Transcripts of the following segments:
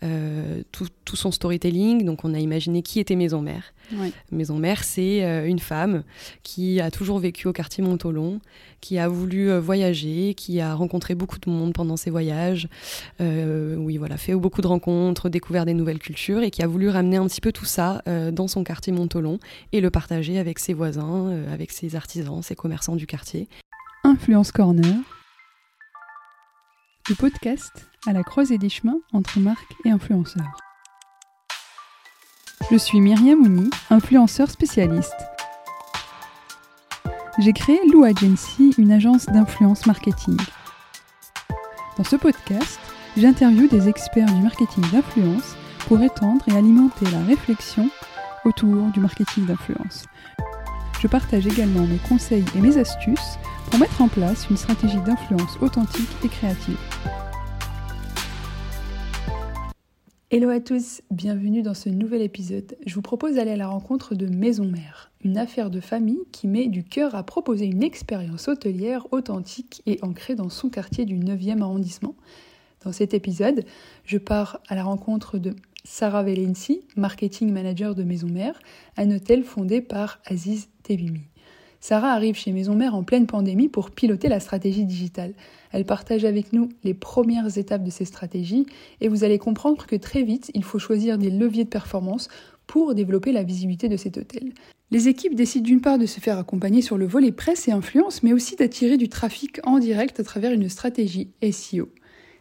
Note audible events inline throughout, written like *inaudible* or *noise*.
tout, tout, son storytelling. Donc on a imaginé qui était Maison Mère. Maison Mère, c'est une femme qui a toujours vécu au quartier Montolon, qui a voulu voyager, qui a rencontré beaucoup de monde pendant ses voyages, oui voilà, fait beaucoup de rencontres, découvert des nouvelles cultures et qui a voulu ramener un petit peu tout ça dans son quartier Montolon et le partager avec ses voisins, avec ses artisans, ses commerçants du quartier. Influence Corner, le podcast à la croisée des chemins entre marques et influenceurs. Je suis Myriam Mouni, influenceur spécialiste. J'ai créé Lou Agency, une agence d'influence marketing. Dans ce podcast, j'interviewe des experts du marketing d'influence pour étendre et alimenter la réflexion autour du marketing d'influence. Je partage également mes conseils et mes astuces pour mettre en place une stratégie d'influence authentique et créative. Hello à tous, bienvenue dans ce nouvel épisode. Je vous propose d'aller à la rencontre de Maison Mère, une affaire de famille qui met du cœur à proposer une expérience hôtelière authentique et ancrée dans son quartier du 9e arrondissement. Dans cet épisode, je pars à la rencontre de Sarah Velensi, marketing manager de Maison Mère, un hôtel fondé par Aziz Tebimi. Sarah arrive chez Maison Mère en pleine pandémie pour piloter la stratégie digitale. Elle partage avec nous les premières étapes de ces stratégies et vous allez comprendre que très vite, il faut choisir des leviers de performance pour développer la visibilité de cet hôtel. Les équipes décident d'une part de se faire accompagner sur le volet presse et influence, mais aussi d'attirer du trafic en direct à travers une stratégie SEO.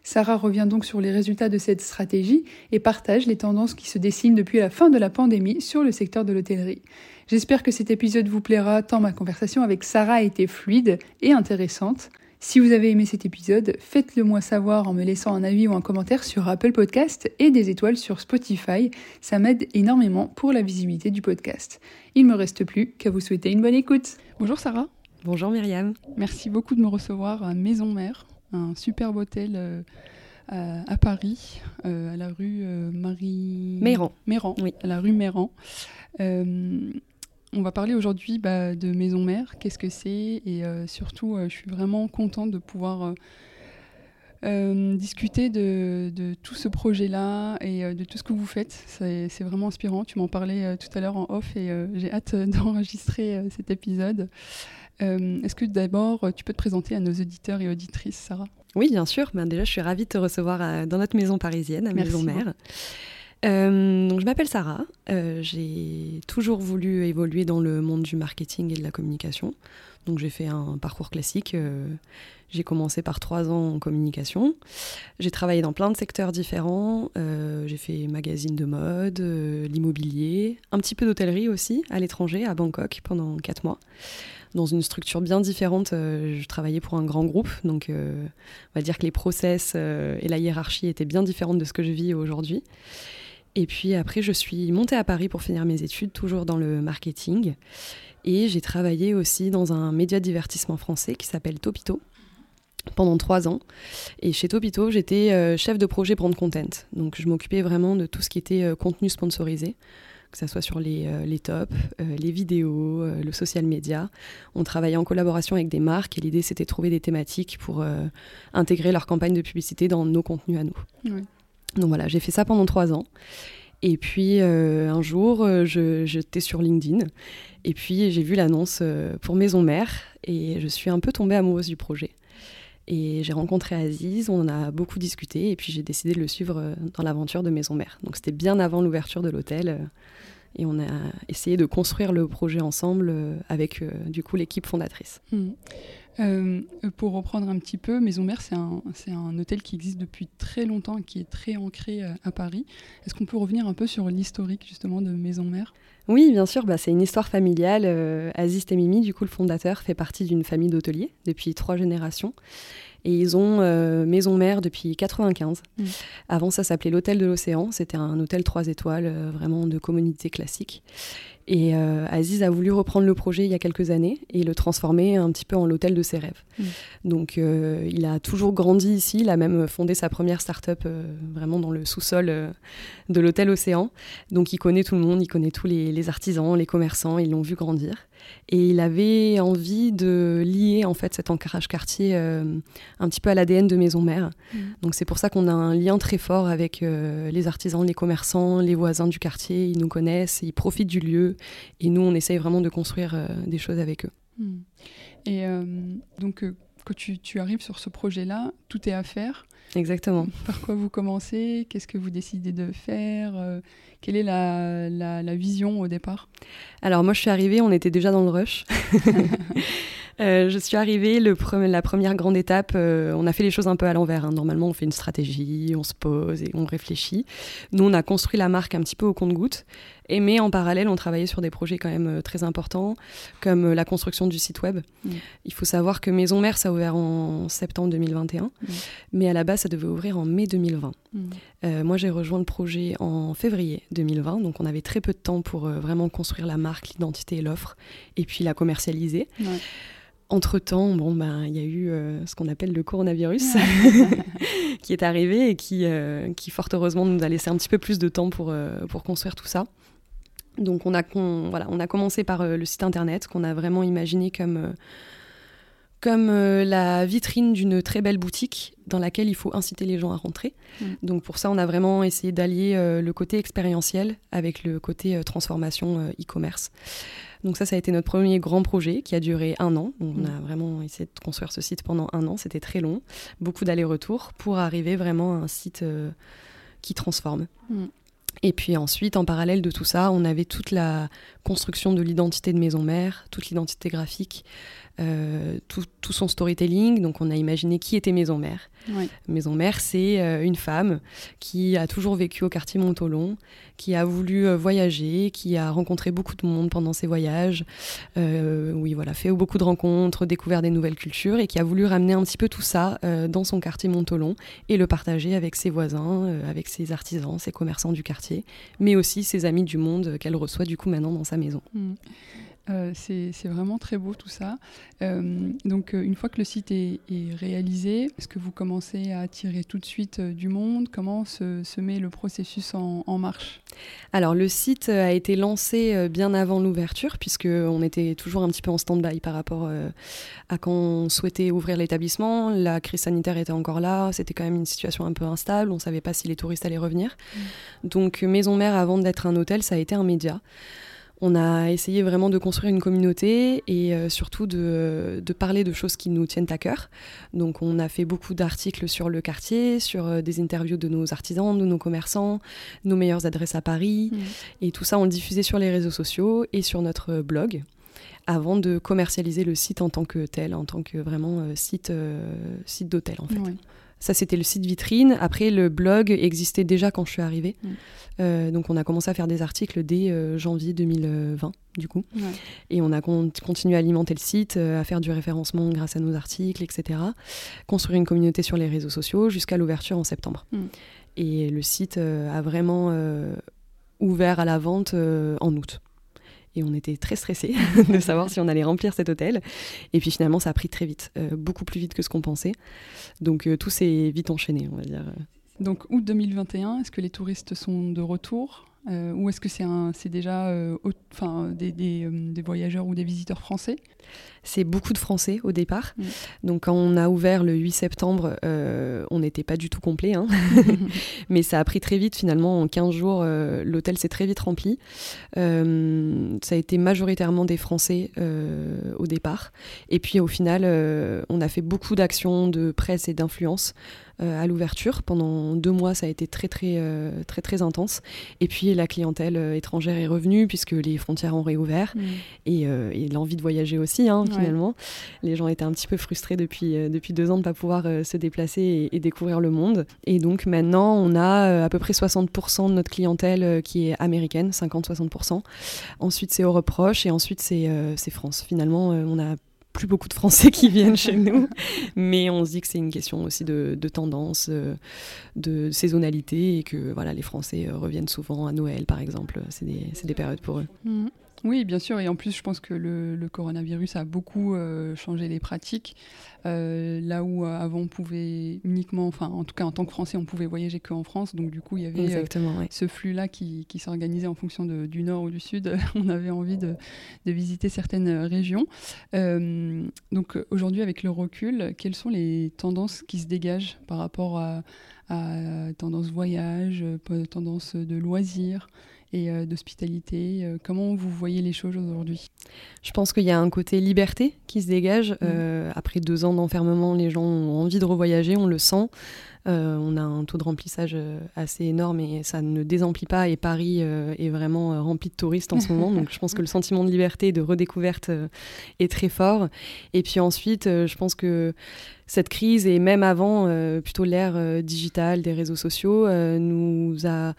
Sarah revient donc sur les résultats de cette stratégie et partage les tendances qui se dessinent depuis la fin de la pandémie sur le secteur de l'hôtellerie. J'espère que cet épisode vous plaira tant ma conversation avec Sarah a été fluide et intéressante. Si vous avez aimé cet épisode, faites-le moi savoir en me laissant un avis ou un commentaire sur Apple Podcast et des étoiles sur Spotify. Ça m'aide énormément pour la visibilité du podcast. Il me reste plus qu'à vous souhaiter une bonne écoute. Bonjour Sarah. Bonjour Myriam. Merci beaucoup de me recevoir à Maison Mère, un superbe hôtel euh, à, Paris, euh, à la rue euh, Marie... Méran. Méran, oui. à la rue Méran. On va parler aujourd'hui bah, de Maison Mère, qu'est-ce que c'est et euh, surtout euh, je suis vraiment contente de pouvoir euh, discuter de, tout ce projet-là et de tout ce que vous faites. C'est vraiment inspirant, tu m'en parlais tout à l'heure en off et j'ai hâte *laughs* d'enregistrer cet épisode. Est-ce que d'abord tu peux te présenter à nos auditeurs et auditrices, Sarah? Oui, bien sûr. Ben, déjà, je suis ravie de te recevoir dans notre maison parisienne, à Maison Mère. Euh, donc je m'appelle Sarah, euh, j'ai toujours voulu évoluer dans le monde du marketing et de la communication. Donc j'ai fait un parcours classique. Euh, j'ai commencé par trois ans en communication. J'ai travaillé dans plein de secteurs différents. j'ai fait magazine de mode, l'immobilier, un petit peu d'hôtellerie aussi à l'étranger, à Bangkok, pendant quatre mois. Dans une structure bien différente, je travaillais pour un grand groupe, donc on va dire que les process et la hiérarchie étaient bien différentes de ce que je vis aujourd'hui. Et puis après, je suis montée à Paris pour finir mes études, toujours dans le marketing. Et j'ai travaillé aussi dans un média divertissement français qui s'appelle Topito pendant trois ans. Et chez Topito, j'étais euh, chef de projet brand content. Donc je m'occupais vraiment de tout ce qui était euh, contenu sponsorisé, que ce soit sur les, euh, les tops, les vidéos, le social media. On travaillait en collaboration avec des marques et l'idée c'était de trouver des thématiques pour intégrer leur campagne de publicité dans nos contenus à nous. Oui. Donc voilà, j'ai fait ça pendant trois ans. Et puis euh, un jour, euh, j'étais sur LinkedIn et puis j'ai vu l'annonce euh, pour Maison Mère et je suis un peu tombée amoureuse du projet. Et j'ai rencontré Aziz, on a beaucoup discuté et puis j'ai décidé de le suivre dans l'aventure de Maison Mère. Donc c'était bien avant l'ouverture de l'hôtel et on a essayé de construire le projet ensemble avec du coup l'équipe fondatrice. Mmh. Euh, pour reprendre un petit peu, Maison Mère, c'est un, hôtel qui existe depuis très longtemps et qui est très ancré euh, à Paris. Est-ce qu'on peut revenir un peu sur l'historique justement de Maison Mère Oui, bien sûr, bah, c'est une histoire familiale. Euh, Aziz Temimi, du coup le fondateur, fait partie d'une famille d'hôteliers depuis trois générations. Et ils ont Maison Mère depuis 95. Mmh. Avant, ça s'appelait l'Hôtel de l'Océan. C'était un hôtel trois étoiles, vraiment de communauté classique. Et euh, Aziz a voulu reprendre le projet il y a quelques années et le transformer un petit peu en l'hôtel de ses rêves. Mm. Donc euh, il a toujours grandi ici, il a même fondé sa première start-up euh, vraiment dans le sous-sol de l'hôtel Océan. Donc il connaît tout le monde, il connaît tous les, artisans, les commerçants, ils l'ont vu grandir. Et il avait envie de lier en fait cet ancrage quartier un petit peu à l'ADN de Maison Mère. Mm. Donc c'est pour ça qu'on a un lien très fort avec les artisans, les commerçants, les voisins du quartier, ils nous connaissent, ils profitent du lieu et nous, on essaye vraiment de construire euh, des choses avec eux. Hmm. Et euh, donc, euh, quand tu, arrives sur ce projet-là, tout est à faire. Exactement. Par quoi vous commencez? Qu'est-ce que vous décidez de faire? Quelle est la, la, vision au départ? Alors moi je suis arrivée, on était déjà dans le rush. *laughs* *laughs* Euh, je suis arrivée, le la première grande étape, euh, on a fait les choses un peu à l'envers. Hein. Normalement, on fait une stratégie, on se pose et on réfléchit. Nous, on a construit la marque un petit peu au compte-goutte. Et mais en parallèle, on travaillait sur des projets quand même euh, très importants, comme la construction du site web. Mm. Il faut savoir que Maison Mère, ça a ouvert en septembre 2021, mm. mais à la base, ça devait ouvrir en mai 2020. Mm. moi, j'ai rejoint le projet en février 2020, donc on avait très peu de temps pour vraiment construire la marque, l'identité et l'offre, et puis la commercialiser. Entre-temps, bon, ben, il y a eu euh, ce qu'on appelle le coronavirus *laughs* qui est arrivé et qui, euh, qui, fort heureusement, nous a laissé un petit peu plus de temps pour, euh, pour construire tout ça. Donc, on a, voilà, on a commencé par le site internet qu'on a vraiment imaginé comme, comme la vitrine d'une très belle boutique dans laquelle il faut inciter les gens à rentrer. Mm. Donc, pour ça, on a vraiment essayé d'allier le côté expérientiel avec le côté transformation e-commerce. Donc ça, ça a été notre premier grand projet qui a duré un an. on mm. a vraiment essayé de construire ce site pendant un an. C'était très long, beaucoup d'allers-retours pour arriver vraiment à un site euh, qui transforme. Mm. Et puis ensuite, en parallèle de tout ça, on avait toute la construction de l'identité de maison mère, toute l'identité graphique, euh, tout, son storytelling. Donc on a imaginé qui était Maison Mère. Maison Mère, c'est euh, une femme qui a toujours vécu au quartier Montolon, qui a voulu euh, voyager, qui a rencontré beaucoup de monde pendant ses voyages, oui voilà, fait beaucoup de rencontres, découvert des nouvelles cultures et qui a voulu ramener un petit peu tout ça dans son quartier Montolon et le partager avec ses voisins, avec ses artisans, ses commerçants du quartier, mais aussi ses amis du monde qu'elle reçoit du coup maintenant dans sa maison. Mm. Euh, c'est vraiment très beau tout ça. Euh, donc euh, une fois que le site est, réalisé, est-ce que vous commencez à attirer tout de suite du monde? Comment se, met le processus en, marche? Alors le site a été lancé bien avant l'ouverture puisqu'on était toujours un petit peu en stand-by par rapport à quand on souhaitait ouvrir l'établissement. La crise sanitaire était encore là, c'était quand même une situation un peu instable, on ne savait pas si les touristes allaient revenir. Mmh. Donc Maison Mère, avant d'être un hôtel, ça a été un média. On a essayé vraiment de construire une communauté et euh, surtout de, parler de choses qui nous tiennent à cœur. Donc on a fait beaucoup d'articles sur le quartier, sur euh, des interviews de nos artisans, de nos commerçants, nos meilleures adresses à Paris. Mmh. Et tout ça, on le diffusait sur les réseaux sociaux et sur notre blog avant de commercialiser le site en tant que tel, en tant que vraiment euh, site, site d'hôtel en fait. Ça, c'était le site vitrine. Après, le blog existait déjà quand je suis arrivée. Mm. Euh, donc, on a commencé à faire des articles dès euh, janvier 2020, du coup. Et on a continué à alimenter le site, euh, à faire du référencement grâce à nos articles, etc. Construire une communauté sur les réseaux sociaux jusqu'à l'ouverture en septembre. Mm. Et le site a vraiment ouvert à la vente en août et on était très stressés *laughs* de savoir si on allait remplir cet hôtel. Et puis finalement, ça a pris très vite, euh, beaucoup plus vite que ce qu'on pensait. Donc euh, tout s'est vite enchaîné, on va dire. Donc août 2021, est-ce que les touristes sont de retour? Euh, ou est-ce que c'est déjà euh, des, euh, des, voyageurs ou des visiteurs français? C'est beaucoup de Français au départ. Mm. Donc quand on a ouvert le 8 septembre, on n'était pas du tout complet. Hein. *laughs* *laughs* Mais ça a pris très vite finalement. En 15 jours, l'hôtel s'est très vite rempli. ça a été majoritairement des Français au départ. Et puis au final, on a fait beaucoup d'actions de presse et d'influence. Euh, à l'ouverture. Pendant deux mois, ça a été très très euh, très très intense. Et puis la clientèle euh, étrangère est revenue puisque les frontières ont réouvert mm. et, l'envie de voyager aussi hein, finalement. Les gens étaient un petit peu frustrés depuis depuis deux ans de ne pas pouvoir se déplacer et, découvrir le monde. Et donc maintenant, on a à peu près 60% de notre clientèle qui est américaine, 50-60%. Ensuite, c'est Europe proche et ensuite c'est France. Finalement, on a plus beaucoup de Français qui viennent chez nous, mais on se dit que c'est une question aussi de, tendance, euh, de saisonnalité, et que voilà, les Français euh, reviennent souvent à Noël, par exemple. C'est des, des, périodes pour eux. Mm. Oui, bien sûr. Et en plus, je pense que le, coronavirus a beaucoup euh, changé les pratiques. Euh, là où euh, avant on pouvait uniquement, enfin en tout cas en tant que Français, on pouvait voyager qu'en France. Donc du coup, il y avait ce flux-là qui, s'organisait en fonction du nord ou du sud. *laughs* on avait envie de, visiter certaines régions. donc aujourd'hui, avec le recul, quelles sont les tendances qui se dégagent par rapport à, à tendance voyage, tendance de loisirs et euh, d'hospitalité. Euh, comment vous voyez les choses aujourd'hui? Je pense qu'il y a un côté liberté qui se dégage. Mmh. Euh, après deux ans d'enfermement, les gens ont envie de revoyager, on le sent. on a un taux de remplissage assez énorme et ça ne désemplit pas. Et Paris est vraiment rempli de touristes en ce moment. Donc je pense que le sentiment de liberté et de redécouverte est très fort. Et puis ensuite, je pense que cette crise, et même avant, plutôt l'ère digitale des réseaux sociaux, nous a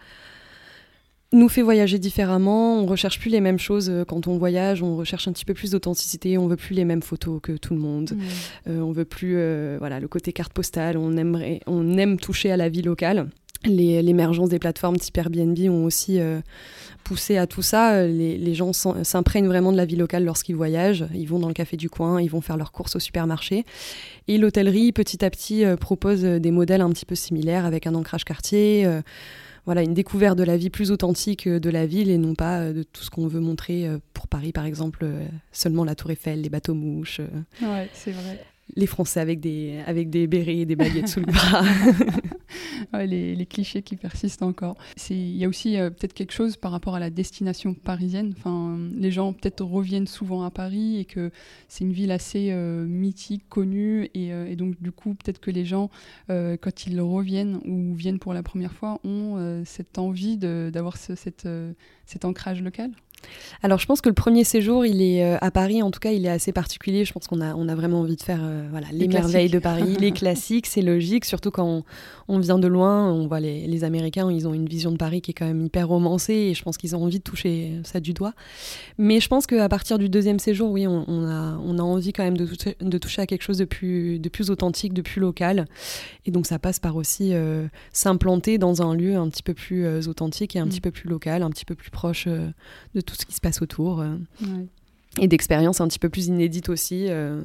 nous fait voyager différemment. On recherche plus les mêmes choses euh, quand on voyage. On recherche un petit peu plus d'authenticité. On veut plus les mêmes photos que tout le monde. Euh, on veut plus, euh, voilà, le côté carte postale. On aimerait, on aime toucher à la vie locale. L'émergence des plateformes type Airbnb ont aussi poussé à tout ça. Les, les gens s'imprègnent vraiment de la vie locale lorsqu'ils voyagent. Ils vont dans le café du coin, ils vont faire leurs courses au supermarché. Et l'hôtellerie, petit à petit, propose des modèles un petit peu similaires avec un ancrage quartier voilà, une découverte de la vie plus authentique euh, de la ville et non pas euh, de tout ce qu'on veut montrer euh, pour Paris, par exemple, seulement la Tour Eiffel, les bateaux mouches. Ouais, c'est vrai les Français avec des, avec des bérets et des baguettes sous le bras. *laughs* les, clichés qui persistent encore. Il y a aussi euh, peut-être quelque chose par rapport à la destination parisienne. Enfin, les gens peut-être reviennent souvent à Paris et que c'est une ville assez euh, mythique, connue. Euh, et, donc, du coup, peut-être que les gens, quand ils reviennent ou viennent pour la première fois, ont cette envie d'avoir ce, cet ancrage local. Alors je pense que le premier séjour, il est euh, à Paris, en tout cas, il est assez particulier. Je pense qu'on a, on a vraiment envie de faire euh, voilà, les, merveilles de Paris, les *laughs* classiques, c'est logique, surtout quand on, vient de loin. On voit les, les, Américains, ils ont une vision de Paris qui est quand même hyper romancée et je pense qu'ils ont envie de toucher ça du doigt. Mais je pense qu'à partir du deuxième séjour, oui, on, a, on a envie quand même de toucher, de toucher à quelque chose de plus, de plus authentique, de plus local. Et donc ça passe par aussi euh, s'implanter dans un lieu un petit peu plus authentique et un mm. petit peu plus local, un petit peu plus proche de tout ce qui se passe autour. Euh, et d'expériences un petit peu plus inédites aussi. Euh,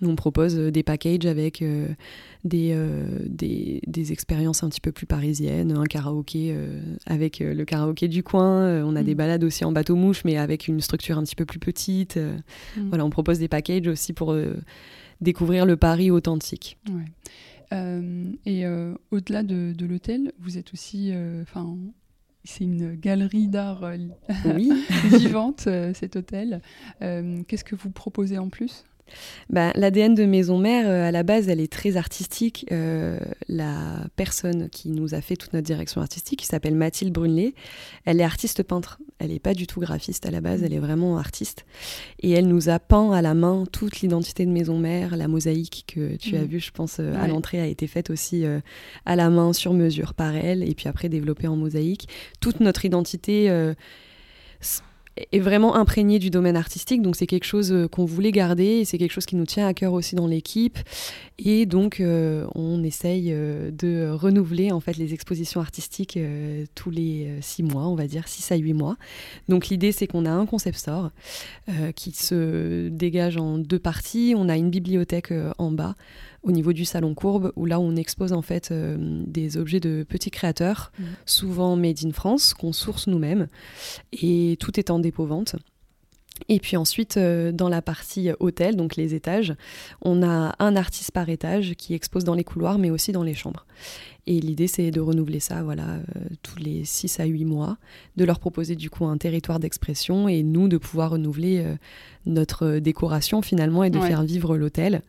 nous, on propose euh, des packages avec des, des, expériences un petit peu plus parisiennes, un karaoké avec le karaoké du coin. on a des mm. balades aussi en bateau-mouche, mais avec une structure un petit peu plus petite. Mm. Voilà, on propose des packages aussi pour découvrir le Paris authentique. et au-delà de, de l'hôtel, vous êtes aussi, enfin, c'est une galerie d'art euh, *laughs* vivante, euh, cet hôtel. Euh, qu'est-ce que vous proposez en plus? Bah, L'ADN de Maison Mère, euh, à la base, elle est très artistique. Euh, la personne qui nous a fait toute notre direction artistique, qui s'appelle Mathilde Brunelé, elle est artiste peintre. Elle n'est pas du tout graphiste à la base, elle est vraiment artiste. Et elle nous a peint à la main toute l'identité de Maison Mère, la mosaïque que tu as mmh. vue, je pense, euh, à l'entrée a été faite aussi à la main, sur mesure, par elle, et puis après développée en mosaïque. Toute notre identité est vraiment imprégné du domaine artistique, donc c'est quelque chose euh, qu'on voulait garder et c'est quelque chose qui nous tient à cœur aussi dans l'équipe. Et donc euh, on essaye euh, de renouveler en fait les expositions artistiques tous les six mois, on va dire six à huit mois. Donc l'idée c'est qu'on a un concept store qui se dégage en deux parties. On a une bibliothèque en bas au niveau du salon courbe, où là on expose en fait euh, des objets de petits créateurs, mmh. souvent made in France, qu'on source nous-mêmes, et tout est en dépôt-vente. Et puis ensuite, euh, dans la partie hôtel, donc les étages, on a un artiste par étage qui expose dans les couloirs, mais aussi dans les chambres. Et l'idée, c'est de renouveler ça voilà, euh, tous les 6 à 8 mois, de leur proposer du coup un territoire d'expression et nous de pouvoir renouveler euh, notre décoration finalement et de faire vivre l'hôtel.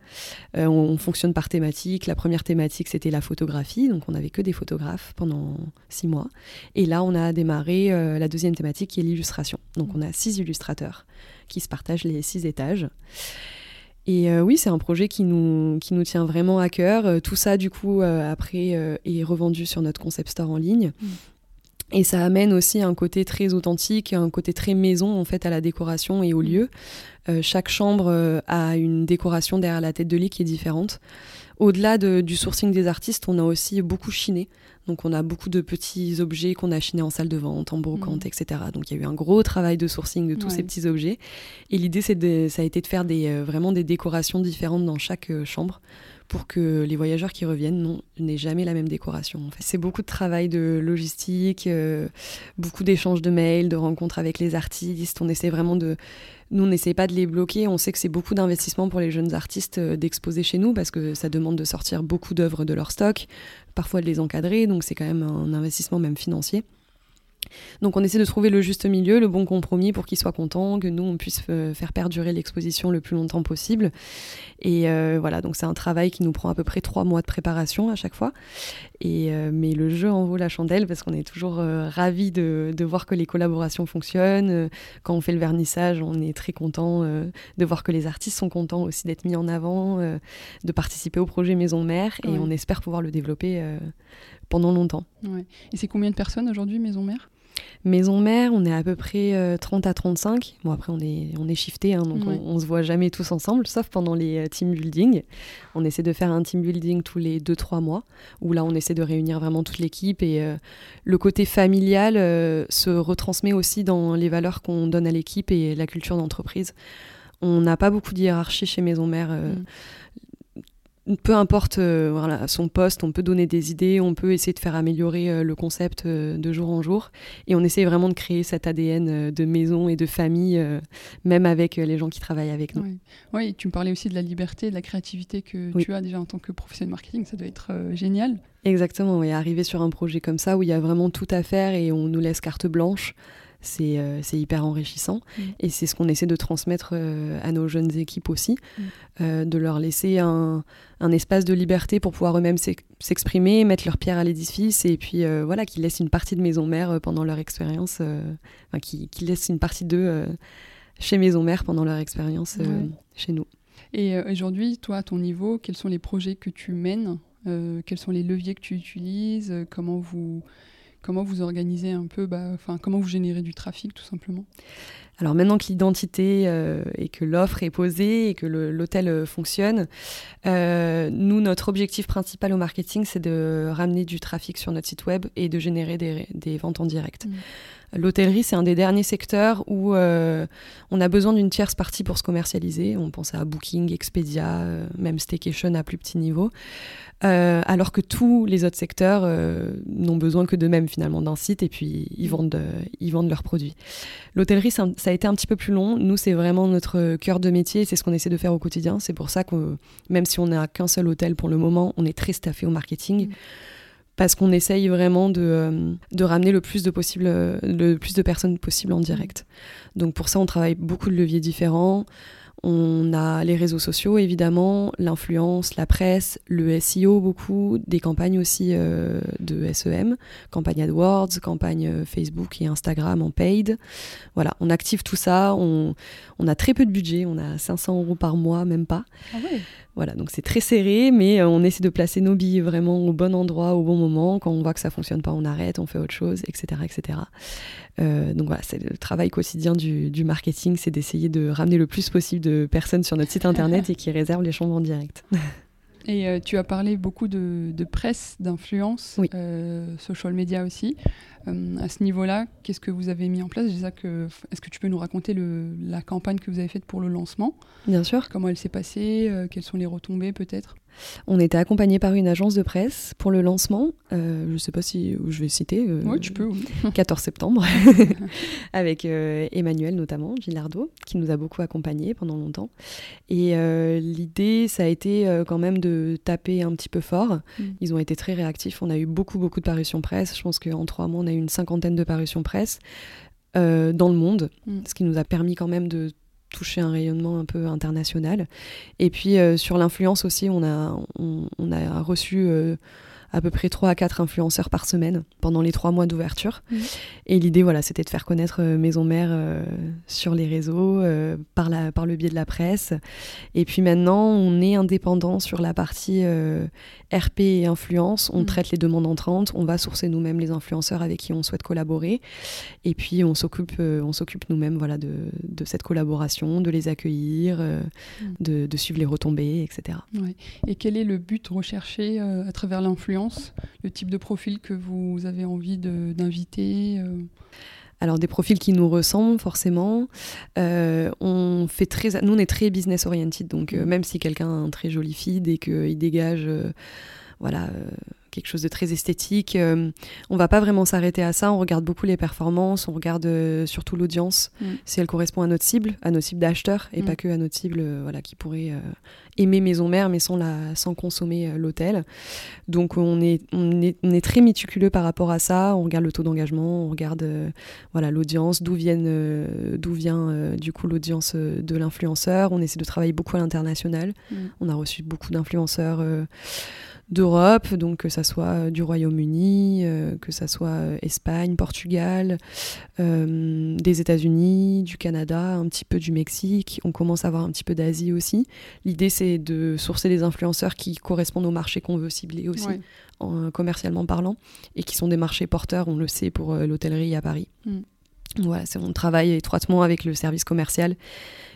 on, fonctionne par thématique. La première thématique, c'était la photographie, donc on n'avait que des photographes pendant 6 mois. Et là, on a démarré la deuxième thématique qui est l'illustration. Donc on a 6 illustrateurs qui se partagent les six étages. Et euh, oui, c'est un projet qui nous, qui nous tient vraiment à cœur. Euh, tout ça, du coup, euh, après, est revendu sur notre concept store en ligne. Mm. Et ça amène aussi un côté très authentique, un côté très maison en fait à la décoration et au mm. lieu. chaque chambre a une décoration derrière la tête de lit qui est différente. au-delà du sourcing des artistes, on a aussi beaucoup chiné. Donc on a beaucoup de petits objets qu'on a chinés en salle de vente, en brocante, mm. etc. Donc il y a eu un gros travail de sourcing de tous ces petits objets. Et l'idée, c'est ça a été de faire des, euh, vraiment des décorations différentes dans chaque euh, chambre pour que les voyageurs qui reviennent n'aient jamais la même décoration. C'est beaucoup de travail de logistique, euh, beaucoup d'échanges de mails, de rencontres avec les artistes. On essaie vraiment de... Nous, on n'essaie pas de les bloquer. On sait que c'est beaucoup d'investissement pour les jeunes artistes euh, d'exposer chez nous parce que ça demande de sortir beaucoup d'œuvres de leur stock, parfois de les encadrer. Donc c'est quand même un investissement même financier. Donc on essaie de trouver le juste milieu, le bon compromis pour qu'ils soient contents, que nous on puisse euh, faire perdurer l'exposition le plus longtemps possible. Et euh, voilà, donc c'est un travail qui nous prend à peu près trois mois de préparation à chaque fois. Et, euh, mais le jeu en vaut la chandelle parce qu'on est toujours ravis de, de, voir que les collaborations fonctionnent. Quand on fait le vernissage, on est très content de voir que les artistes sont contents aussi d'être mis en avant, de participer au projet Maison Mère et on espère pouvoir le développer pendant longtemps. Et c'est combien de personnes aujourd'hui Maison Mère? Maison mère, on est à peu près 30 euh, à 35. Bon, après, on est, on est shifté, hein, donc on, ne se voit jamais tous ensemble, sauf pendant les euh, team building. On essaie de faire un team building tous les 2-3 mois, où là, on essaie de réunir vraiment toute l'équipe. Et euh, le côté familial se retransmet aussi dans les valeurs qu'on donne à l'équipe et la culture d'entreprise. On n'a pas beaucoup de hiérarchie chez Maison Mère. Mm peu importe euh, voilà, son poste, on peut donner des idées, on peut essayer de faire améliorer euh, le concept euh, de jour en jour. Et on essaie vraiment de créer cet ADN de maison et de famille, même avec les gens qui travaillent avec nous. Oui, tu me parlais aussi de la liberté, de la créativité que tu as déjà en tant que professionnel marketing, ça doit être génial. Exactement, et arriver sur un projet comme ça où il y a vraiment tout à faire et on nous laisse carte blanche c'est hyper enrichissant. Mm. Et c'est ce qu'on essaie de transmettre à nos jeunes équipes aussi, mm. de leur laisser un, un espace de liberté pour pouvoir eux-mêmes s'exprimer, mettre leur pierre à l'édifice et puis euh, voilà, qu'ils laissent une partie de maison mère euh, pendant leur expérience, euh, enfin, qui, laissent une partie d'eux chez maison mère pendant leur expérience chez nous. Et aujourd'hui, toi, à ton niveau, quels sont les projets que tu mènes Quels sont les leviers que tu utilises Comment vous comment vous organisez un peu, bah, enfin, comment vous générez du trafic tout simplement? Alors maintenant que l'identité euh, et que l'offre est posée et que l'hôtel euh, fonctionne, euh, nous, notre objectif principal au marketing, c'est de ramener du trafic sur notre site web et de générer des, ventes en direct. Mmh. L'hôtellerie, c'est un des derniers secteurs où on a besoin d'une tierce partie pour se commercialiser. On pense à Booking, Expedia, même Staycation à plus petit niveau. Euh, alors que tous les autres secteurs euh, n'ont besoin que d'eux-mêmes finalement d'un site et puis ils vendent, euh, ils vendent leurs produits. L'hôtellerie, ça, a été un petit peu plus long. Nous, c'est vraiment notre cœur de métier, c'est ce qu'on essaie de faire au quotidien. C'est pour ça que même si on n'a qu'un seul hôtel pour le moment, on est très staffé au marketing. Mm. Parce qu'on essaye vraiment de, de, ramener le plus de, possible, le plus de personnes possible en direct. Donc pour ça, on travaille beaucoup de leviers différents. On a les réseaux sociaux, évidemment, l'influence, la presse, le SEO beaucoup, des campagnes aussi euh, de SEM, campagne AdWords, campagne euh, Facebook et Instagram en paid. Voilà, on active tout ça. On, a très peu de budget, on a 500 euros par mois, même pas. Ah voilà, donc c'est très serré, mais euh, on essaie de placer nos billes vraiment au bon endroit, au bon moment. Quand on voit que ça fonctionne pas, on arrête, on fait autre chose, etc. etc. Euh, donc voilà, c'est le travail quotidien du, marketing, c'est d'essayer de ramener le plus possible de personnes sur notre site internet et qui *laughs* réservent les chambres en direct. Et euh, tu as parlé beaucoup de, presse, d'influence, social media aussi. Euh, à ce niveau-là, qu'est-ce que vous avez mis en place? Est-ce que tu peux nous raconter le, la campagne que vous avez faite pour le lancement? Bien sûr. Comment elle s'est passée? Euh, Quelles sont les retombées peut-être? On était accompagné par une agence de presse pour le lancement. Euh, je ne sais pas si je vais citer. Euh, oui, tu peux. 14 *laughs* septembre, *laughs* avec euh, Emmanuel notamment, Gilardo, qui nous a beaucoup accompagnés pendant longtemps. Et l'idée, ça a été quand même de taper un petit peu fort. Mm. Ils ont été très réactifs. On a eu beaucoup, beaucoup de parutions presse. Je pense qu'en trois mois, on a eu une cinquantaine de parutions presse. dans le monde, mm. ce qui nous a permis quand même de toucher un rayonnement un peu international. Et puis euh, sur l'influence aussi, on a, a reçu euh, à peu près 3 à 4 influenceurs par semaine pendant les 3 mois d'ouverture. Mmh. Et l'idée, voilà, c'était de faire connaître Maison Mère sur les réseaux, par, la, par le biais de la presse. Et puis maintenant, on est indépendant sur la partie RP et influence. On mmh. traite les demandes entrantes, on va sourcer nous-mêmes les influenceurs avec qui on souhaite collaborer. Et puis, on s'occupe, on s'occupe nous-mêmes voilà, de, de, cette collaboration, de les accueillir, mmh. de, de, suivre les retombées, etc. Et quel est le but recherché euh, à travers l'influence, le type de profil que vous avez envie d'inviter euh alors des profils qui nous ressemblent forcément. Euh, on fait très, nous on est très business oriented, donc mmh. même si quelqu'un a un très joli feed et qu'il dégage, voilà quelque chose de très esthétique. Euh, on va pas vraiment s'arrêter à ça. On regarde beaucoup les performances, on regarde euh, surtout l'audience, mm. si elle correspond à notre cible, à notre cible d'acheteurs, et mm. pas que à notre cible euh, voilà, qui pourrait aimer Maison Mère, mais sans, la, sans consommer l'hôtel. Donc on est, on, est, on est très méticuleux par rapport à ça. On regarde le taux d'engagement, on regarde voilà l'audience, d'où viennent, d'où vient du coup l'audience de l'influenceur. On essaie de travailler beaucoup à l'international. Mm. On a reçu beaucoup d'influenceurs d'Europe, donc que ça soit euh, du Royaume-Uni, euh, que ça soit euh, Espagne, Portugal, des États-Unis, du Canada, un petit peu du Mexique. On commence à avoir un petit peu d'Asie aussi. L'idée, c'est de sourcer des influenceurs qui correspondent au marché qu'on veut cibler aussi, en, commercialement parlant, et qui sont des marchés porteurs, on le sait, pour l'hôtellerie à Paris. Mm. Voilà, on travaille étroitement avec le service commercial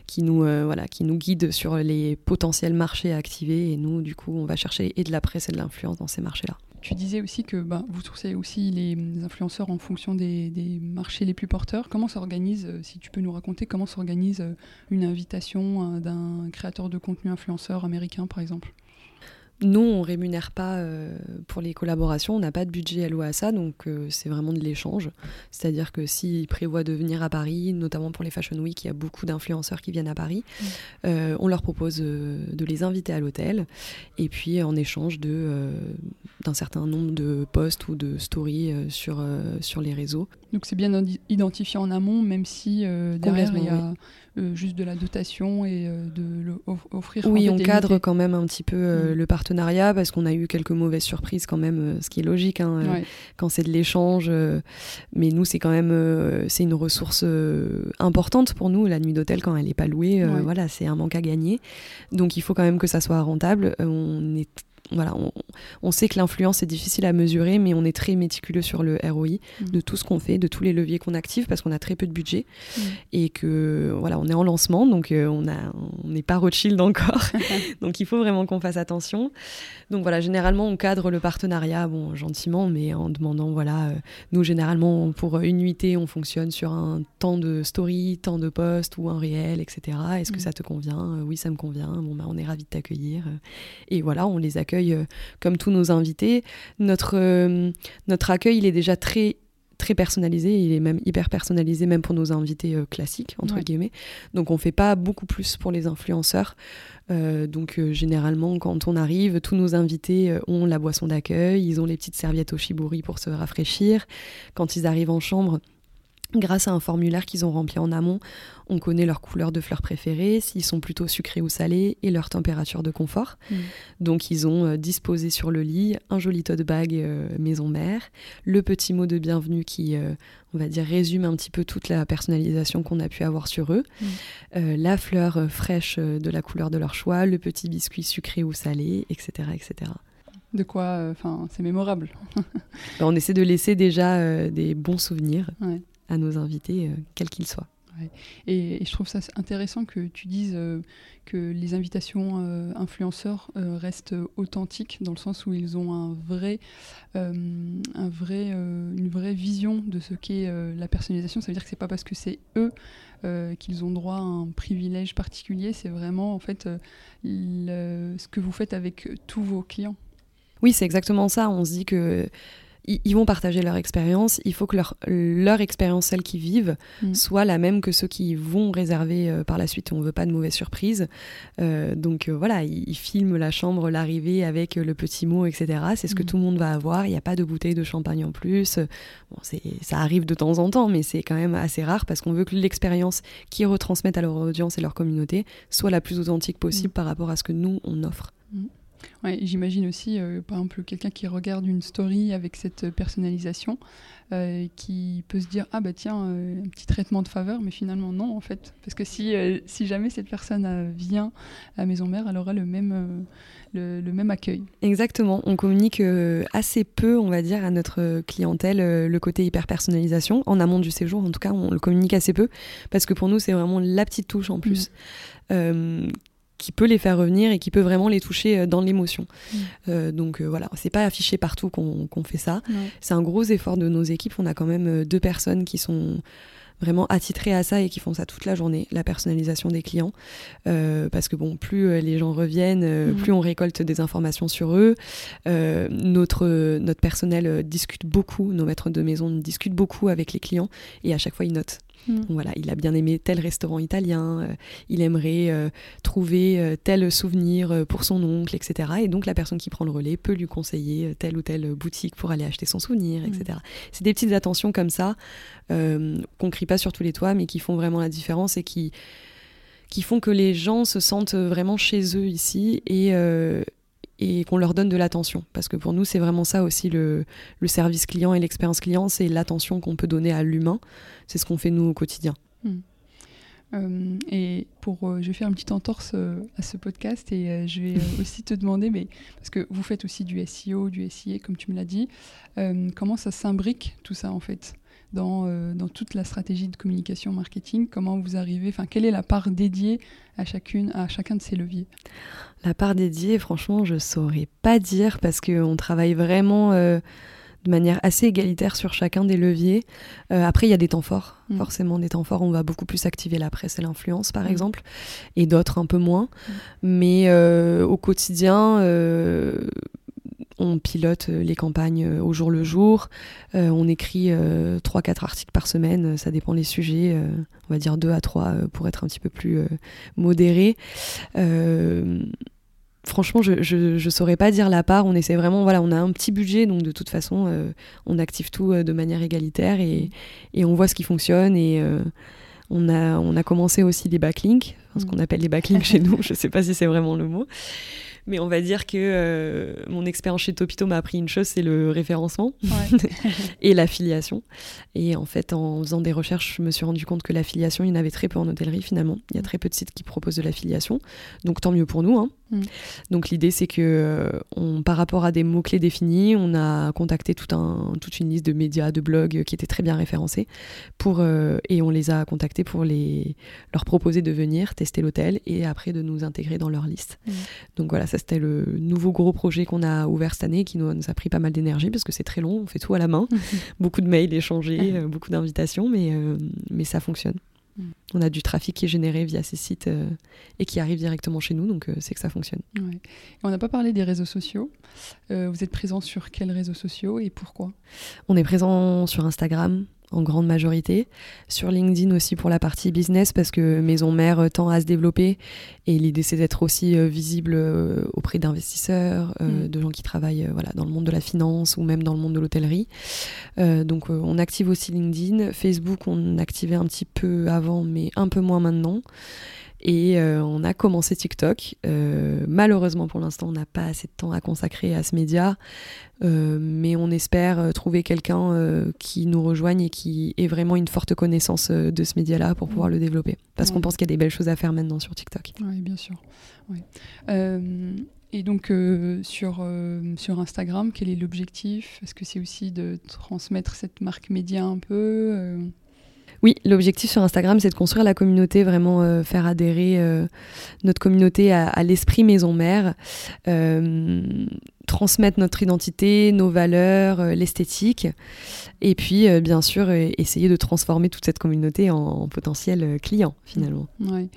qui nous, euh, voilà, qui nous guide sur les potentiels marchés à activer. Et nous, du coup, on va chercher et de la presse et de l'influence dans ces marchés-là. Tu disais aussi que bah, vous sourcez aussi les influenceurs en fonction des, des marchés les plus porteurs. Comment s'organise, euh, si tu peux nous raconter, comment s'organise euh, une invitation d'un créateur de contenu influenceur américain, par exemple? Nous, on rémunère pas euh, pour les collaborations, on n'a pas de budget alloué à ça, donc euh, c'est vraiment de l'échange. C'est-à-dire que s'ils prévoient de venir à Paris, notamment pour les Fashion Week, il y a beaucoup d'influenceurs qui viennent à Paris, mm. euh, on leur propose de les inviter à l'hôtel, et puis en échange de, d'un certain nombre de posts ou de stories sur, sur les réseaux. Donc c'est bien identifié en amont, même si derrière il y a... Euh, juste de la dotation et euh, de offrir. Oui, on cadre quand même un petit peu euh, mm. le partenariat parce qu'on a eu quelques mauvaises surprises quand même, ce qui est logique hein, quand c'est de l'échange. mais nous, c'est quand même c'est une ressource importante pour nous. La nuit d'hôtel, quand elle n'est pas louée, voilà, c'est un manque à gagner. Donc il faut quand même que ça soit rentable. on est voilà, on, sait que l'influence est difficile à mesurer, mais on est très méticuleux sur le ROI mm. de tout ce qu'on fait, de tous les leviers qu'on active, parce qu'on a très peu de budget mm. et que voilà, on est en lancement, donc euh, on a, on n'est pas Rothschild encore, *laughs* *laughs* donc il faut vraiment qu'on fasse attention. Donc voilà, généralement on cadre le partenariat, bon gentiment, mais en demandant voilà, euh, nous généralement pour une nuitée on fonctionne sur un temps de story, temps de post ou un réel, etc. Est-ce que mm. ça te convient? Oui, ça me convient. Bon bah on est ravi de t'accueillir et voilà, on les accueille euh, comme tous nos invités. Notre, euh, notre accueil, il est déjà très très personnalisé, il est même hyper personnalisé même pour nos invités euh, classiques entre guillemets. Donc on fait pas beaucoup plus pour les influenceurs. donc généralement quand on arrive, tous nos invités ont la boisson d'accueil, ils ont les petites serviettes au shibori pour se rafraîchir. Quand ils arrivent en chambre, Grâce à un formulaire qu'ils ont rempli en amont, on connaît leur couleur de fleurs préférée, s'ils sont plutôt sucrés ou salés, et leur température de confort. Mm. Donc ils ont euh, disposé sur le lit un joli tote bag euh, maison mère, le petit mot de bienvenue qui, euh, on va dire, résume un petit peu toute la personnalisation qu'on a pu avoir sur eux, mm. la fleur fraîche de la couleur de leur choix, le petit biscuit sucré ou salé, etc. etc. De quoi, enfin, c'est mémorable. *laughs* Ben, on essaie de laisser déjà des bons souvenirs à nos invités, euh, quels qu'ils soient. Et, je trouve ça intéressant que tu dises euh, que les invitations euh, influenceurs restent authentiques dans le sens où ils ont un vrai, un vrai, une vraie vision de ce qu'est la personnalisation. Ça veut dire que c'est pas parce que c'est eux qu'ils ont droit à un privilège particulier. C'est vraiment en fait ce que vous faites avec tous vos clients. Oui, c'est exactement ça. On se dit que ils vont partager leur expérience. Il faut que leur, leur expérience, celle qu'ils vivent, mm. soit la même que ceux qui vont réserver euh, par la suite. On ne veut pas de mauvaises surprises. Euh, donc euh, voilà, ils, filment la chambre, l'arrivée avec le petit mot, etc. C'est ce que mm. tout le monde va avoir. Il n'y a pas de bouteille de champagne en plus. Bon, ça arrive de temps en temps, mais c'est quand même assez rare parce qu'on veut que l'expérience qu'ils retransmettent à leur audience et leur communauté soit la plus authentique possible mm. par rapport à ce que nous, on offre. Ouais, J'imagine aussi, euh, par exemple, quelqu'un qui regarde une story avec cette personnalisation, euh, qui peut se dire ah bah tiens euh, un petit traitement de faveur, mais finalement non en fait, parce que si si jamais cette personne vient à Maison Mère, elle aura le même le, même accueil. Exactement, on communique assez peu, on va dire, à notre clientèle le côté hyper personnalisation en amont du séjour. En tout cas, on le communique assez peu parce que pour nous c'est vraiment la petite touche en plus. Mmh qui peut les faire revenir et qui peut vraiment les toucher euh, dans l'émotion. Mm. Euh, donc euh, voilà, c'est pas affiché partout qu'on fait ça. C'est un gros effort de nos équipes. On a quand même deux personnes qui sont vraiment attitrées à ça et qui font ça toute la journée, la personnalisation des clients. parce que bon, plus les gens reviennent, mm. plus on récolte des informations sur eux. notre, notre personnel discute beaucoup, nos maîtres de maison discutent beaucoup avec les clients et à chaque fois ils notent. Mm. voilà, il a bien aimé tel restaurant italien, euh, il aimerait euh, trouver euh, tel souvenir pour son oncle, etc. Et donc la personne qui prend le relais peut lui conseiller telle ou telle boutique pour aller acheter son souvenir, etc. Mm. C'est des petites attentions comme ça qu'on crie pas sur tous les toits, mais qui font vraiment la différence et qui qui font que les gens se sentent vraiment chez eux ici et, et qu'on leur donne de l'attention. Parce que pour nous, c'est vraiment ça aussi le, service client et l'expérience client, c'est l'attention qu'on peut donner à l'humain. C'est ce qu'on fait nous au quotidien. Hmm. Euh, et pour, euh, je vais faire une petite entorse euh, à ce podcast et je vais *laughs* aussi te demander, mais parce que vous faites aussi du SEO, du SIA, comme tu me l'as dit, comment ça s'imbrique tout ça en fait? Dans, dans, toute la stratégie de communication marketing Comment vous arrivez Enfin, quelle est la part dédiée à chacune, à chacun de ces leviers? La part dédiée, franchement, je saurais pas dire parce qu'on travaille vraiment euh, de manière assez égalitaire sur chacun des leviers. Euh, après, il y a des temps forts, mm. forcément des temps forts. On va beaucoup plus activer la presse et l'influence, par mm. exemple, et d'autres un peu moins. Mm. Mais euh, au quotidien, on pilote les campagnes au jour le jour. on écrit 3-4 articles par semaine, ça dépend les sujets on va dire 2 à 3 euh, pour être un petit peu plus euh, modéré. Euh, franchement, je, ne saurais pas dire la part. On essaie vraiment, voilà, on a un petit budget, donc de toute façon, on active tout de manière égalitaire et, on voit ce qui fonctionne. Et on, a, on a commencé aussi les backlinks, ce mm. qu'on appelle les backlinks chez nous. Je sais pas si c'est vraiment le mot. Mais on va dire que euh, mon expérience chez Topito m'a appris une chose, c'est le référencement *laughs* et l'affiliation. Et en fait, en faisant des recherches, je me suis rendu compte que l'affiliation, il y en avait très peu en hôtellerie finalement. Il y a mm. très peu de sites qui proposent de l'affiliation. Donc tant mieux pour nous. Hein. Mm. Donc l'idée, c'est que euh, on, par rapport à des mots-clés définis, on a contacté tout un, toute une liste de médias, de blogs qui étaient très bien référencés. Pour, euh, et on les a contactés pour les, leur proposer de venir tester l'hôtel et après de nous intégrer dans leur liste. Mm. Donc voilà, ça c'était le nouveau gros projet qu'on a ouvert cette année qui nous, a pris pas mal d'énergie parce que c'est très long, on fait tout à la main, *laughs* *laughs* beaucoup de mails échangés, euh, beaucoup d'invitations, mais, euh, mais ça fonctionne. Mm. On a du trafic qui est généré via ces sites euh, et qui arrive directement chez nous, donc c'est que ça fonctionne. On n'a pas parlé des réseaux sociaux. vous êtes présent sur quels réseaux sociaux et pourquoi? On est présent sur Instagram, en grande majorité. Sur LinkedIn aussi pour la partie business parce que Maison Mère tend à se développer et l'idée c'est d'être aussi euh, visible euh, auprès d'investisseurs, euh, mm. de gens qui travaillent voilà, dans le monde de la finance ou même dans le monde de l'hôtellerie. donc on active aussi LinkedIn. Facebook on activait un petit peu avant mais un peu moins maintenant. Et euh, on a commencé TikTok. Euh, malheureusement, pour l'instant, on n'a pas assez de temps à consacrer à ce média. Euh, mais on espère trouver quelqu'un qui nous rejoigne et qui ait vraiment une forte connaissance de ce média-là pour pouvoir le développer. Parce qu'on pense qu'il y a des belles choses à faire maintenant sur TikTok. Oui, bien sûr. et donc, sur, sur Instagram, quel est l'objectif? Est-ce que c'est aussi de transmettre cette marque média un peu? Oui, l'objectif sur Instagram, c'est de construire la communauté, vraiment euh, faire adhérer euh, notre communauté à, l'esprit maison mère, euh, transmettre notre identité, nos valeurs, l'esthétique, et puis bien sûr essayer de transformer toute cette communauté en, potentiel client finalement. Ouais.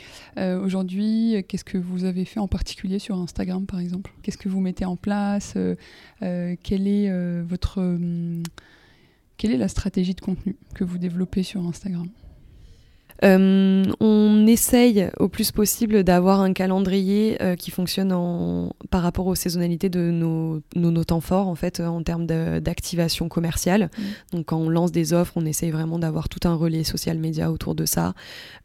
Aujourd'hui, qu'est-ce que vous avez fait en particulier sur Instagram par exemple? Qu'est-ce que vous mettez en place? Quel est votre quelle est la stratégie de contenu que vous développez sur Instagram? On essaye au plus possible d'avoir un calendrier qui fonctionne en, par rapport aux saisonnalités de nos, nos, temps forts, en fait, en termes d'activation commerciale. Mmh. Donc, quand on lance des offres, on essaye vraiment d'avoir tout un relais social média autour de ça.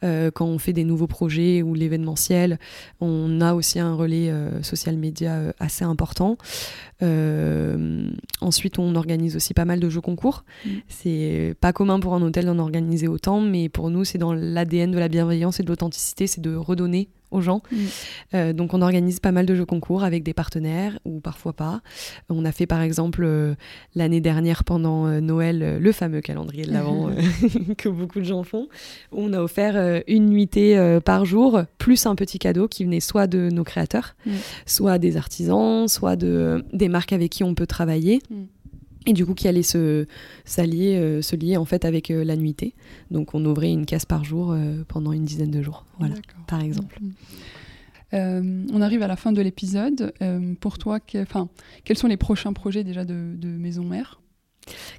quand on fait des nouveaux projets ou l'événementiel, on a aussi un relais social média assez important. Euh, ensuite, on organise aussi pas mal de jeux concours. Mm. C'est pas commun pour un hôtel d'en organiser autant, mais pour nous, c'est dans l'ADN de la bienveillance et de l'authenticité, c'est de redonner aux gens. Mm. Euh, donc on organise pas mal de jeux concours avec des partenaires ou parfois pas. On a fait par exemple euh, l'année dernière pendant euh, Noël le fameux calendrier de l'Avent *laughs* *laughs* que beaucoup de gens font. On a offert une nuitée par jour plus un petit cadeau qui venait soit de nos créateurs, mm. soit des artisans, soit de, des marques avec qui on peut travailler. Mm et du coup qui allait se, s'allier, euh, se lier en fait avec euh, la nuitée. Donc on ouvrait une case par jour euh, pendant une dizaine de jours, voilà, par exemple. on arrive à la fin de l'épisode. pour toi, quels sont les prochains projets déjà de, de Maison Mère?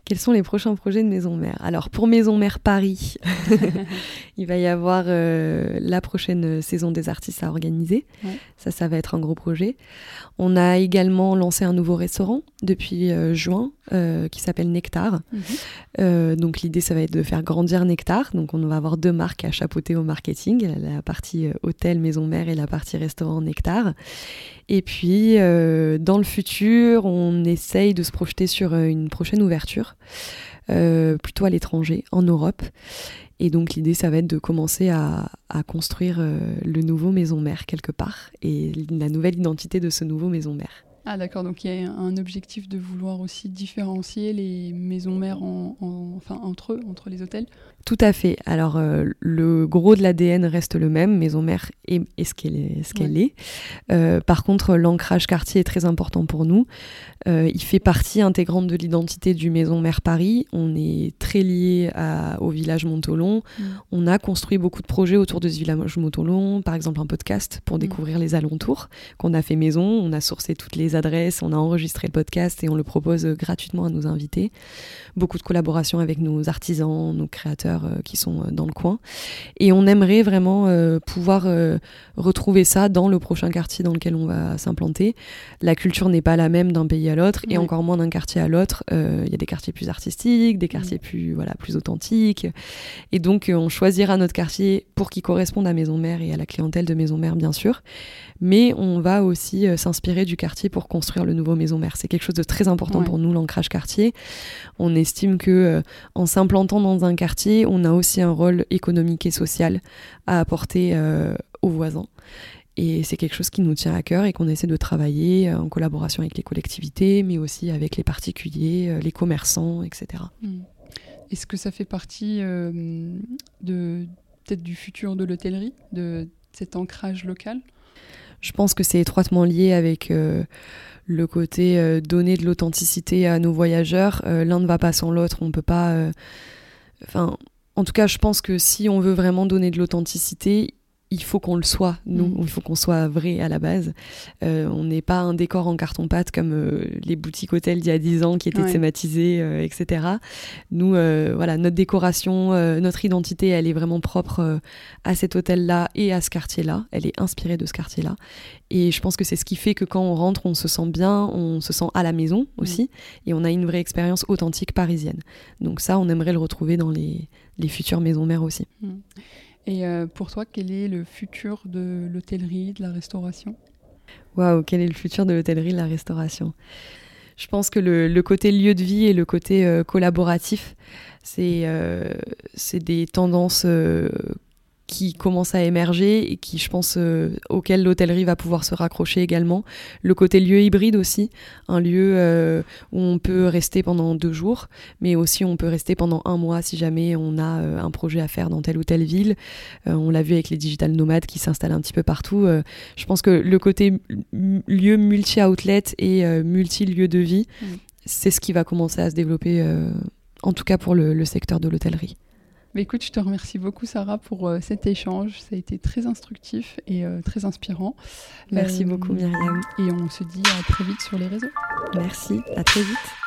Quels sont les prochains projets de Maison Mère? Alors pour Maison Mère Paris, *laughs* *laughs* il va y avoir euh, la prochaine saison des artistes à organiser. Ça, ça va être un gros projet. On a également lancé un nouveau restaurant depuis euh, juin euh, qui s'appelle Nectar. Mhm. donc l'idée, ça va être de faire grandir Nectar. Donc on va avoir deux marques à chapeauter au marketing, la partie hôtel Maison Mère et la partie restaurant Nectar. Et puis, euh, dans le futur, on essaye de se projeter sur euh, une prochaine ouverture, euh, plutôt à l'étranger, en Europe. Et donc l'idée, ça va être de commencer à, construire le nouveau maison mère quelque part et la nouvelle identité de ce nouveau maison mère. Ah d'accord, donc il y a un objectif de vouloir aussi différencier les maisons mères enfin, entre eux, entre les hôtels Tout à fait. Alors euh, le gros de l'ADN reste le même, maison mère est, ce qu'elle est. Ce qu'elle est. Euh, par contre, l'ancrage quartier est très important pour nous. Euh, il fait partie intégrante de l'identité du maison mère Paris. On est très lié au village Montolon. Mm. On a construit beaucoup de projets autour de ce village Montolon, par exemple un podcast pour mm. découvrir les alentours qu'on a fait maison. On a sourcé toutes les adresses, on a enregistré le podcast et on le propose gratuitement à nos invités. Beaucoup de collaborations avec nos artisans, nos créateurs euh, qui sont euh, dans le coin. Et on aimerait vraiment pouvoir retrouver ça dans le prochain quartier dans lequel on va s'implanter. La culture n'est pas la même d'un pays à l'autre et encore moins d'un quartier à l'autre. Il y a des quartiers plus artistiques, des quartiers plus, voilà, plus authentiques. Et donc on choisira notre quartier pour qu'il corresponde à Maison Mère et à la clientèle de Maison Mère, bien sûr. Mais on va aussi s'inspirer du quartier pour construire le nouveau maison mère. C'est quelque chose de très important pour nous, l'ancrage quartier. On estime que euh, en s'implantant dans un quartier, on a aussi un rôle économique et social à apporter euh, aux voisins. Et c'est quelque chose qui nous tient à cœur et qu'on essaie de travailler euh, en collaboration avec les collectivités, mais aussi avec les particuliers, les commerçants, etc. Hmm. Est-ce que ça fait partie de peut-être du futur de l'hôtellerie, de cet ancrage local? Je pense que c'est étroitement lié avec euh, le côté euh, donner de l'authenticité à nos voyageurs. Euh, l'un ne va pas sans l'autre. On peut pas. Enfin, en tout cas, je pense que si on veut vraiment donner de l'authenticité, il faut qu'on le soit, nous, mm. il faut qu'on soit vrai à la base. Euh, on n'est pas un décor en carton-pâte comme euh, les boutiques hôtels d'il y a 10 ans qui étaient thématisées, euh, etc. Nous, voilà, notre décoration, notre identité, elle est vraiment propre à cet hôtel-là et à ce quartier-là. Elle est inspirée de ce quartier-là. Et je pense que c'est ce qui fait que quand on rentre, on se sent bien, on se sent à la maison mm. aussi, et on a une vraie expérience authentique parisienne. Donc ça, on aimerait le retrouver dans les, futures maisons mères aussi. Mm. Et euh, pour toi, quel est le futur de l'hôtellerie, de la restauration? Waouh, quel est le futur de l'hôtellerie, de la restauration? Je pense que le, côté lieu de vie et le côté euh, collaboratif, c'est euh, des tendances qui commencent à émerger et qui, je pense, euh, auquel l'hôtellerie va pouvoir se raccrocher également. Le côté lieu hybride aussi, un lieu euh, où on peut rester pendant deux jours, mais aussi on peut rester pendant un mois si jamais on a euh, un projet à faire dans telle ou telle ville. on l'a vu avec les digital nomades qui s'installent un petit peu partout. je pense que le côté lieu multi-outlet et multi-lieu de vie, mm. c'est ce qui va commencer à se développer, en tout cas pour le secteur de l'hôtellerie. Mais écoute, je te remercie beaucoup, Sarah, pour euh, cet échange. Ça a été très instructif et euh, très inspirant. Merci euh, beaucoup, Myriam. Et on se dit à très vite sur les réseaux. Merci, à très vite.